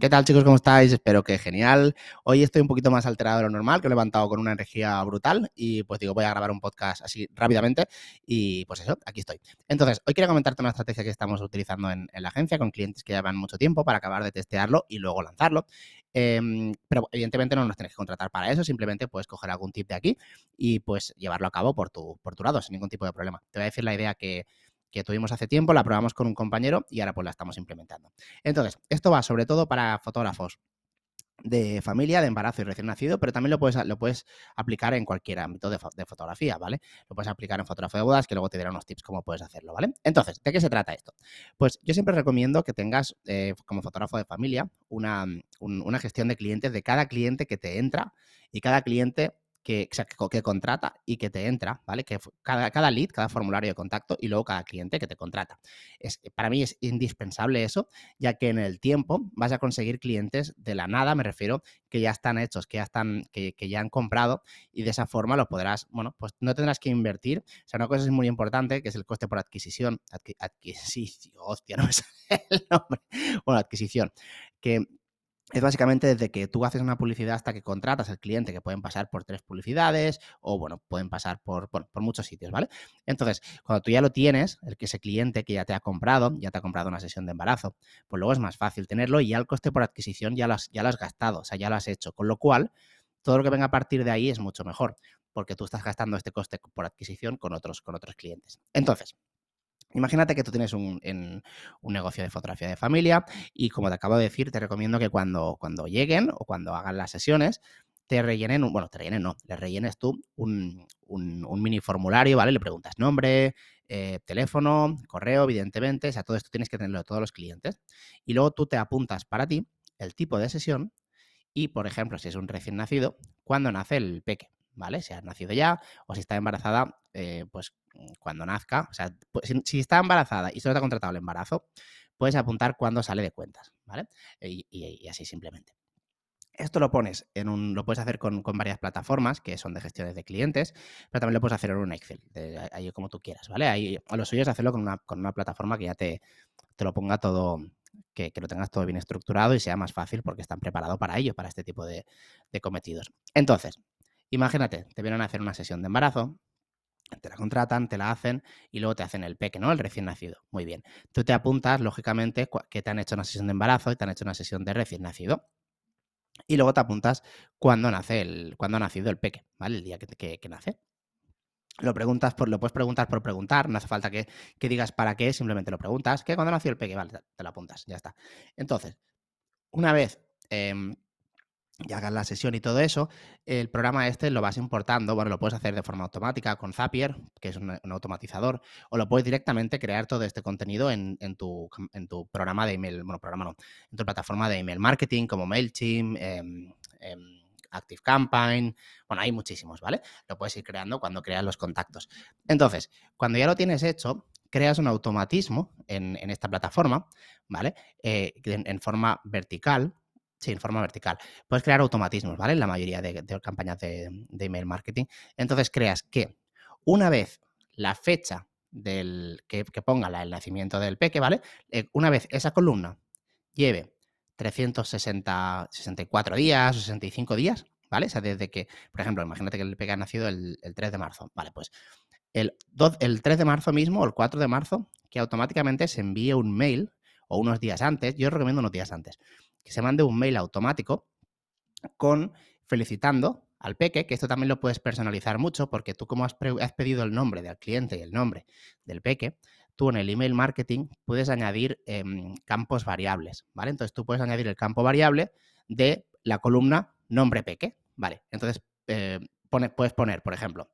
¿Qué tal chicos? ¿Cómo estáis? Espero que genial. Hoy estoy un poquito más alterado de lo normal, que he levantado con una energía brutal y pues digo, voy a grabar un podcast así rápidamente y pues eso, aquí estoy. Entonces, hoy quiero comentarte una estrategia que estamos utilizando en, la agencia con clientes que llevan mucho tiempo para acabar de testearlo y luego lanzarlo. Em, pero evidentemente no nos tienes que contratar para eso, simplemente puedes coger algún tip de aquí y pues llevarlo a cabo por tu, por tu lado sin ningún tipo de problema. Te voy a decir la idea que que tuvimos hace tiempo, la probamos con un compañero y ahora pues la estamos implementando. Entonces, esto va sobre todo para fotógrafos de familia, de embarazo y recién nacido, pero también lo puedes, lo puedes aplicar en cualquier ámbito de, fotografía, ¿vale? Lo puedes aplicar en fotografía de bodas, que luego te diré unos tips cómo puedes hacerlo, ¿vale? Entonces, ¿de qué se trata esto? Pues yo siempre recomiendo que tengas eh, como fotógrafo de familia una, una gestión de clientes de cada cliente que te entra y cada cliente que, contrata y que te entra, ¿vale? Que cada, cada lead, cada formulario de contacto y luego cada cliente que te contrata. Es, para mí es indispensable eso, ya que en el tiempo vas a conseguir clientes de la nada, me refiero, que ya están hechos, que ya están, que, ya han comprado y de esa forma lo podrás, bueno, pues no tendrás que invertir. O sea, una cosa es muy importante, que es el coste por adquisición. adquisición, hostia, no me el nombre. Bueno, adquisición. Que es básicamente desde que tú haces una publicidad hasta que contratas al cliente, que pueden pasar por tres publicidades o, bueno, pueden pasar por, por, muchos sitios, ¿vale? Entonces, cuando tú ya lo tienes, el que ese cliente que ya te ha comprado, ya te ha comprado una sesión de embarazo, pues luego es más fácil tenerlo y ya el coste por adquisición ya lo has, ya lo has gastado, o sea, ya lo has hecho. Con lo cual, todo lo que venga a partir de ahí es mucho mejor, porque tú estás gastando este coste por adquisición con otros, con otros clientes. Entonces, Imagínate que tú tienes un, negocio de fotografía de familia y como te acabo de decir, te recomiendo que cuando, cuando lleguen o cuando hagan las sesiones, te rellenen, bueno, te rellenen no, le rellenes tú un, mini formulario, ¿vale? Le preguntas nombre, eh, teléfono, correo, evidentemente, o sea, todo esto tienes que tenerlo todos los clientes. Y luego tú te apuntas para ti el tipo de sesión y, por ejemplo, si es un recién nacido, cuando nace el peque, ¿vale? Si ha nacido ya o si está embarazada, eh, pues mm, cuando nazca. O sea, pues, si, está embarazada y solo te ha contratado el embarazo, puedes apuntar cuando sale de cuentas, ¿vale? Y, así simplemente. Esto lo pones en un, lo puedes hacer con, varias plataformas que son de gestiones de clientes, pero también lo puedes hacer en un Excel, ahí como tú quieras, ¿vale? Ahí, lo suyo es hacerlo con una, con una plataforma que ya te, te lo ponga todo, que, lo tengas todo bien estructurado y sea más fácil porque están preparados para ello, para este tipo de cometidos. Entonces, Imagínate, te vienen a hacer una sesión de embarazo, te la contratan, te la hacen y luego te hacen el peque, ¿no? El recién nacido. Muy bien. Tú te apuntas, lógicamente, que te han hecho una sesión de embarazo y te han hecho una sesión de recién nacido. Y luego te apuntas cuando nace el, cuando ha nacido el peque, ¿vale? El día que, que, nace. Lo preguntas lo puedes preguntar por preguntar, no hace falta que, digas para qué, simplemente lo preguntas. ¿Qué cuando nació el peque? Vale, te, lo apuntas, ya está. Entonces, una vez em, y hagas la sesión y todo eso, el programa este lo vas importando, bueno, lo puedes hacer de forma automática con Zapier, que es un, automatizador, o lo puedes directamente crear todo este contenido en, tu, en tu programa de email, bueno, programa no, en tu plataforma de email marketing como MailChimp, eh, eh, ActiveCampaign, bueno, hay muchísimos, ¿vale? Lo puedes ir creando cuando creas los contactos. Entonces, cuando ya lo tienes hecho, creas un automatismo en, esta plataforma, ¿vale? Eh, en, forma vertical, Sí, en forma vertical. Puedes crear automatismos, ¿vale? En la mayoría de, campañas de, email marketing. Entonces creas que una vez la fecha del que, ponga el nacimiento del peque, ¿vale? Eh, una vez esa columna lleve 364 días o 65 días, ¿vale? O sea, desde que, por ejemplo, imagínate que el peque ha nacido el, 3 de marzo, ¿vale? Pues el, el 3 de marzo mismo o el 4 de marzo, que automáticamente se envíe un mail o unos días antes, yo recomiendo unos días antes, que se mande un mail automático con felicitando al peque, que esto también lo puedes personalizar mucho porque tú como has, pedido el nombre del cliente y el nombre del peque, tú en el email marketing puedes añadir em, campos variables, ¿vale? Entonces tú puedes añadir el campo variable de la columna nombre peque, ¿vale? Entonces eh, puedes poner, por ejemplo,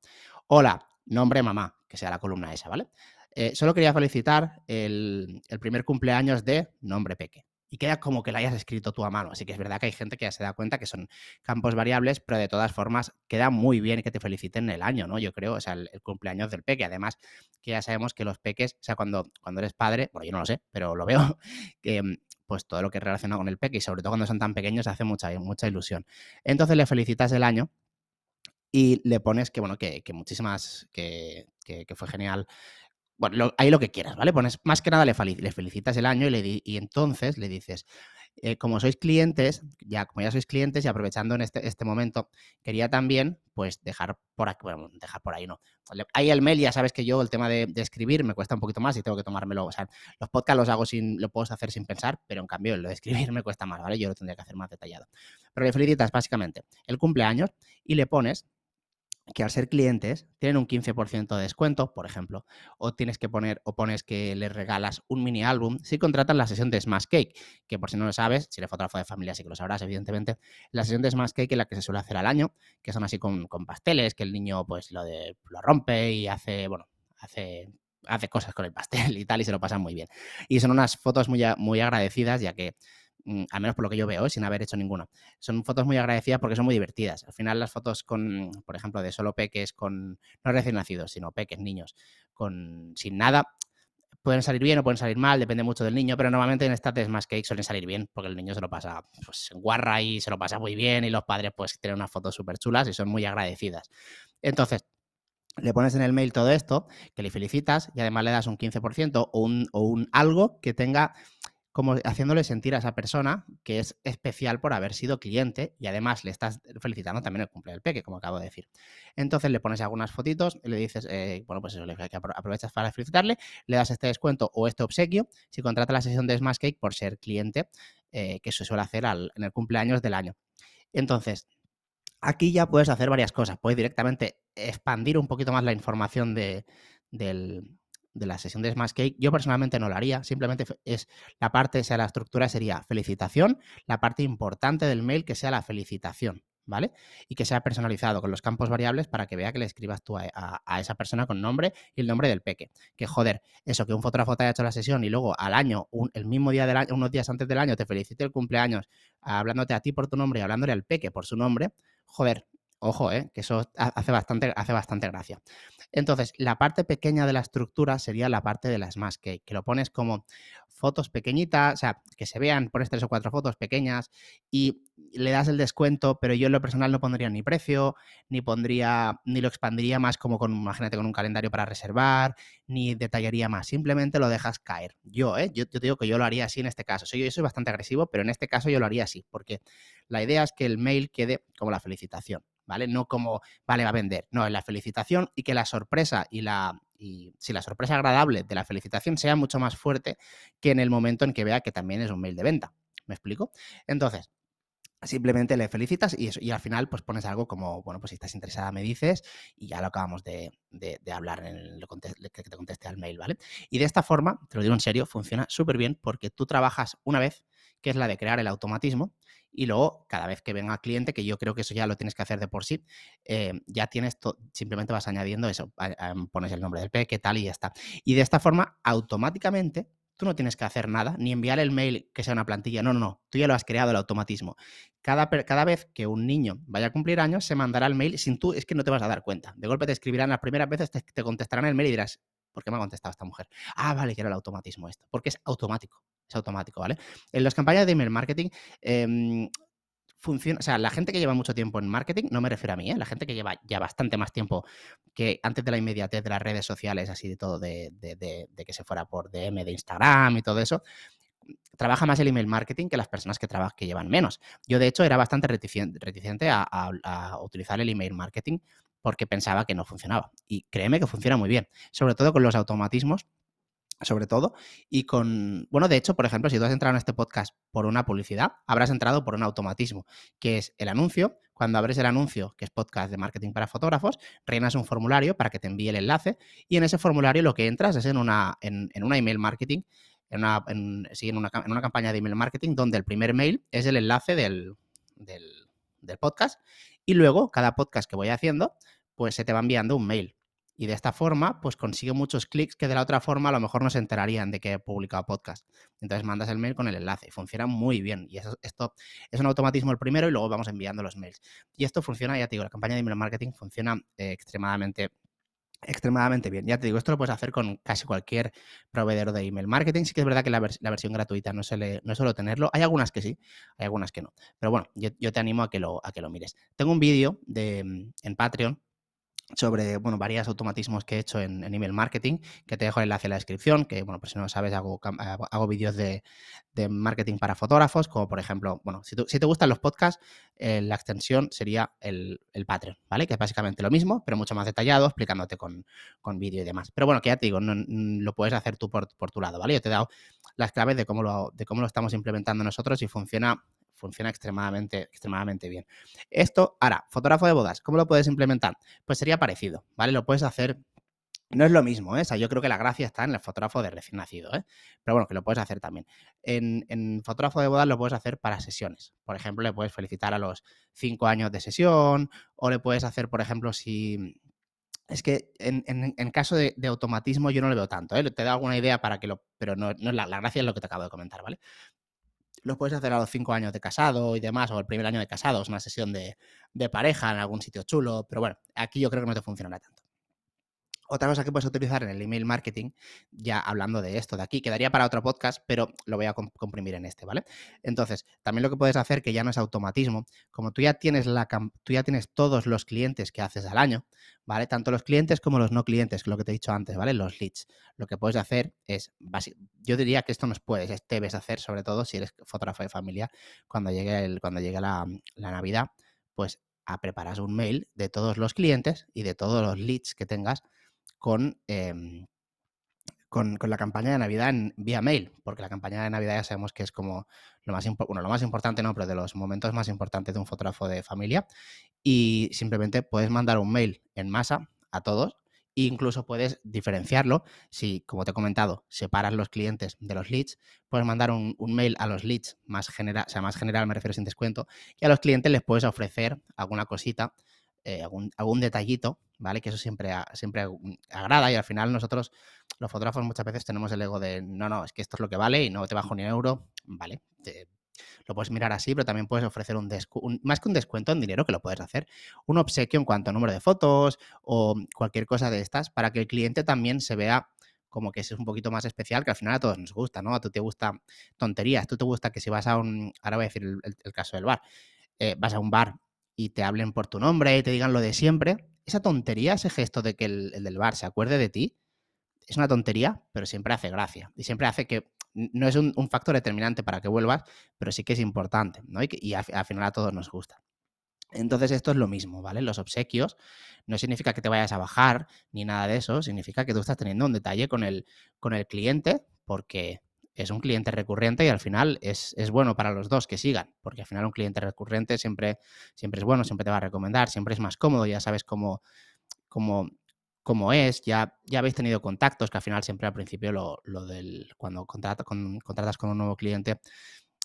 hola, nombre mamá, que sea la columna esa, ¿vale? Eh, solo quería felicitar el, el primer cumpleaños de nombre peque, y queda como que la hayas escrito tú a mano. Así que es verdad que hay gente que ya se da cuenta que son campos variables, pero de todas formas queda muy bien que te feliciten el año, ¿no? Yo creo, o sea, el, cumpleaños del peque. Además, que ya sabemos que los peques, o sea, cuando, cuando eres padre, bueno, yo no lo sé, pero lo veo, que mm, pues todo lo que relaciona con el peque y sobre todo cuando son tan pequeños hace mucha, mucha ilusión. Entonces le felicitas el año y le pones que, bueno, que, muchísimas, que, que, fue genial bueno, ahí lo que quieras, ¿vale? Pones, más que nada le, felicitas el año y, le y entonces le dices, eh, como sois clientes, ya como ya sois clientes y aprovechando en este, este momento, quería también, pues, dejar por aquí, bueno, dejar por ahí, no. Ahí el mail, ya sabes que yo el tema de, escribir me cuesta un poquito más y tengo que tomármelo, o sea, los podcasts los hago sin, lo puedo hacer sin pensar, pero en cambio lo de escribir me cuesta más, ¿vale? Yo lo tendría que hacer más detallado. Pero le felicitas básicamente el cumpleaños y le pones que al ser clientes tienen un 15% de descuento, por ejemplo, o tienes que poner o pones que les regalas un mini álbum si contratan la sesión de Smash Cake, que por si no lo sabes, si eres fotógrafo de familia sí que lo sabrás, evidentemente, la sesión de Smash Cake es la que se suele hacer al año, que son así con, pasteles, que el niño pues lo, de, lo rompe y hace, bueno, hace hace cosas con el pastel y tal y se lo pasan muy bien. Y son unas fotos muy, muy agradecidas ya que al menos por lo que yo veo, sin haber hecho ninguna. Son fotos muy agradecidas porque son muy divertidas. Al final las fotos con, por ejemplo, de solo peques con, no recién nacidos, sino peques, niños, con sin nada, pueden salir bien o pueden salir mal, depende mucho del niño, pero normalmente en estas más cake suelen salir bien porque el niño se lo pasa pues, en guarra y se lo pasa muy bien y los padres pues tienen unas fotos súper chulas y son muy agradecidas. Entonces, le pones en el mail todo esto, que le felicitas y además le das un 15% o un, o un algo que tenga como haciéndole sentir a esa persona que es especial por haber sido cliente y además le estás felicitando también el cumpleaños del peque, como acabo de decir. Entonces le pones algunas fotitos y le dices, eh, bueno, pues eso, aprovechas para felicitarle, le das este descuento o este obsequio si contrata la sesión de Smash Cake por ser cliente, eh, que se suele hacer en el cumpleaños del año. Entonces, aquí ya puedes hacer varias cosas. Puedes directamente expandir un poquito más la información de, del, de la sesión de Smash Cake, yo personalmente no lo haría, simplemente es la parte, o sea, la estructura sería felicitación, la parte importante del mail que sea la felicitación, ¿vale? Y que sea personalizado con los campos variables para que vea que le escribas tú a, esa persona con nombre y el nombre del peque. Que joder, eso, que un fotógrafo te haya hecho la sesión y luego al año, el mismo día del año, unos días antes del año, te felicite el cumpleaños hablándote a ti por tu nombre y hablándole al peque por su nombre, joder, Ojo, ¿eh? que eso hace bastante, hace bastante gracia. Entonces, la parte pequeña de la estructura sería la parte de la Smash Cake, que lo pones como fotos pequeñitas, o sea, que se vean, pones tres o cuatro fotos pequeñas y le das el descuento, pero yo en lo personal no pondría ni precio, ni pondría, ni lo expandiría más como con, imagínate, con un calendario para reservar, ni detallaría más, simplemente lo dejas caer. Yo, ¿eh? yo, te digo que yo lo haría así en este caso. Soy, yo soy bastante agresivo, pero en este caso yo lo haría así, porque la idea es que el mail quede como la felicitación. ¿Vale? No como, vale, va a vender. No, es la felicitación y que la sorpresa y la, y si la sorpresa agradable de la felicitación sea mucho más fuerte que en el momento en que vea que también es un mail de venta. ¿Me explico? Entonces, simplemente le felicitas y, eso, y al final pues pones algo como, bueno, pues si estás interesada me dices y ya lo acabamos de, hablar en el que te conteste al mail, ¿vale? Y de esta forma, te lo digo en serio, funciona súper bien porque tú trabajas una vez, que es la de crear el automatismo, y luego cada vez que venga cliente, que yo creo que eso ya lo tienes que hacer de por sí, eh, ya tienes, simplemente vas añadiendo eso, pones el nombre del P, qué tal y ya está. Y de esta forma, automáticamente, tú no tienes que hacer nada, ni enviar el mail que sea una plantilla, no, no, no, tú ya lo has creado el automatismo. Cada, cada vez que un niño vaya a cumplir años, se mandará el mail sin tú, es que no te vas a dar cuenta. De golpe te escribirán las primeras veces, te, te contestarán el mail y dirás, ¿por qué me ha contestado esta mujer? Ah, vale, que era el automatismo esto, porque es automático es automático, ¿vale? En las campañas de email marketing, em, funciona, o sea, la gente que lleva mucho tiempo en marketing, no me refiero a mí, ¿eh? la gente que lleva ya bastante más tiempo que antes de la inmediatez de las redes sociales, así de todo, de, que se fuera por DM de Instagram y todo eso, trabaja más el email marketing que las personas que, trabajan, que llevan menos. Yo, de hecho, era bastante reticente, a, utilizar el email marketing porque pensaba que no funcionaba. Y créeme que funciona muy bien, sobre todo con los automatismos sobre todo. Y con, bueno, de hecho, por ejemplo, si tú has entrado en este podcast por una publicidad, habrás entrado por un automatismo, que es el anuncio. Cuando abres el anuncio, que es podcast de marketing para fotógrafos, rellenas un formulario para que te envíe el enlace y en ese formulario lo que entras es en una, en, una email marketing, en una, en, una, en una campaña de email marketing donde el primer mail es el enlace del, del, del podcast y luego cada podcast que voy haciendo, pues se te va enviando un mail Y de esta forma, pues consigue muchos clics que de la otra forma a lo mejor no se enterarían de que he publicado podcast. Entonces mandas el mail con el enlace funciona muy bien. Y eso, esto es un automatismo el primero y luego vamos enviando los mails. Y esto funciona, ya te digo, la campaña de email marketing funciona eh, extremadamente extremadamente bien. Ya te digo, esto lo puedes hacer con casi cualquier proveedor de email marketing. Sí que es verdad que la, versión gratuita no, se no suelo tenerlo. Hay algunas que sí, hay algunas que no. Pero bueno, yo, te animo a que, lo, a que lo mires. Tengo un vídeo en Patreon sobre, bueno, varios automatismos que he hecho en, email marketing, que te dejo el enlace en la descripción, que, bueno, por si no lo sabes, hago, hago vídeos de, marketing para fotógrafos, como por ejemplo, bueno, si, si te gustan los podcasts, eh, la extensión sería el, el, Patreon, ¿vale? Que es básicamente lo mismo, pero mucho más detallado, explicándote con, con vídeo y demás. Pero bueno, que ya te digo, no, lo puedes hacer tú por, por, tu lado, ¿vale? Yo te he dado las claves de cómo lo, de cómo lo estamos implementando nosotros y funciona funciona extremadamente, extremadamente bien. Esto, ahora, fotógrafo de bodas, ¿cómo lo puedes implementar? Pues sería parecido, ¿vale? Lo puedes hacer no es lo mismo, ¿eh? O sea, yo creo que la gracia está en el fotógrafo de recién nacido, ¿eh? Pero bueno, que lo puedes hacer también. En, en, fotógrafo de bodas lo puedes hacer para sesiones. Por ejemplo, le puedes felicitar a los cinco años de sesión, o le puedes hacer, por ejemplo, si. Es que en, en, caso de, automatismo yo no lo veo tanto, ¿eh? Te da alguna idea para que lo. Pero no, no la, la, gracia es lo que te acabo de comentar, ¿vale? Lo puedes hacer a los cinco años de casado y demás, o el primer año de casado, es una sesión de, de pareja en algún sitio chulo, pero bueno, aquí yo creo que no te funcionará tanto. Otra cosa que puedes utilizar en el email marketing, ya hablando de esto de aquí, quedaría para otro podcast, pero lo voy a comprimir en este, ¿vale? Entonces, también lo que puedes hacer, que ya no es automatismo, como tú ya tienes la tú ya tienes todos los clientes que haces al año, ¿vale? Tanto los clientes como los no clientes, lo que te he dicho antes, ¿vale? Los leads. Lo que puedes hacer es, yo diría que esto no puedes, debes hacer, sobre todo si eres fotógrafo de familia, cuando llegue, el, cuando llegue la, la Navidad, pues a preparas un mail de todos los clientes y de todos los leads que tengas Em, con, con, la campaña de Navidad en, vía mail, porque la campaña de Navidad ya sabemos que es como lo más, bueno, lo más importante, no, pero de los momentos más importantes de un fotógrafo de familia. Y simplemente puedes mandar un mail en masa a todos e incluso puedes diferenciarlo. Si, como te he comentado, separas los clientes de los leads, puedes mandar un, mail a los leads más general, o sea, más general, me refiero sin descuento, y a los clientes les puedes ofrecer alguna cosita eh, algún, detallito, ¿vale? Que eso siempre, siempre agrada y al final nosotros, los fotógrafos, muchas veces tenemos el ego de, no, no, es que esto es lo que vale y no te bajo ni un euro, ¿vale? lo puedes mirar así, pero también puedes ofrecer un, descuento, más que un descuento en dinero que lo puedes hacer, un obsequio en cuanto a número de fotos o cualquier cosa de estas para que el cliente también se vea como que es un poquito más especial, que al final a todos nos gusta, ¿no? A tú te gusta tonterías, tú te gusta que si vas a un, ahora voy a decir el, caso del bar, eh, vas a un bar y te hablen por tu nombre y te digan lo de siempre, esa tontería, ese gesto de que el, del bar se acuerde de ti, es una tontería, pero siempre hace gracia. Y siempre hace que no es un, factor determinante para que vuelvas, pero sí que es importante, ¿no? Y, al, final a todos nos gusta. Entonces esto es lo mismo, ¿vale? Los obsequios no significa que te vayas a bajar ni nada de eso, significa que tú estás teniendo un detalle con el, con el cliente porque es un cliente recurrente y al final es, bueno para los dos que sigan, porque al final un cliente recurrente siempre, siempre es bueno, siempre te va a recomendar, siempre es más cómodo, ya sabes cómo, cómo, cómo es, ya, ya habéis tenido contactos, que al final siempre al principio lo, del, cuando contratas con, contratas con un nuevo cliente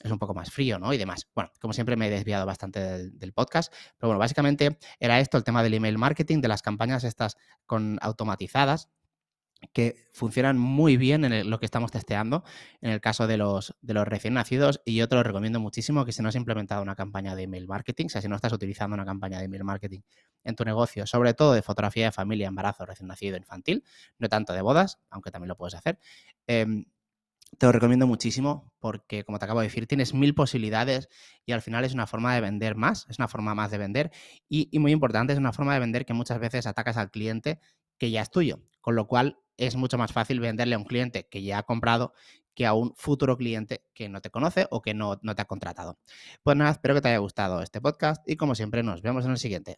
es un poco más frío, ¿no? Y demás. Bueno, como siempre me he desviado bastante del, del, podcast, pero bueno, básicamente era esto el tema del email marketing, de las campañas estas con automatizadas, que funcionan muy bien en lo que estamos testeando en el caso de los, de los recién nacidos y yo te lo recomiendo muchísimo que si no has implementado una campaña de email marketing, o sea, si no estás utilizando una campaña de email marketing en tu negocio, sobre todo de fotografía de familia, embarazo, recién nacido, infantil, no tanto de bodas, aunque también lo puedes hacer, em, te lo recomiendo muchísimo porque, como te acabo de decir, tienes mil posibilidades y al final es una forma de vender más, es una forma más de vender y, y muy importante, es una forma de vender que muchas veces atacas al cliente que ya es tuyo, con lo cual es mucho más fácil venderle a un cliente que ya ha comprado que a un futuro cliente que no te conoce o que no, no te ha contratado. Pues nada, espero que te haya gustado este podcast y como siempre nos vemos en el siguiente.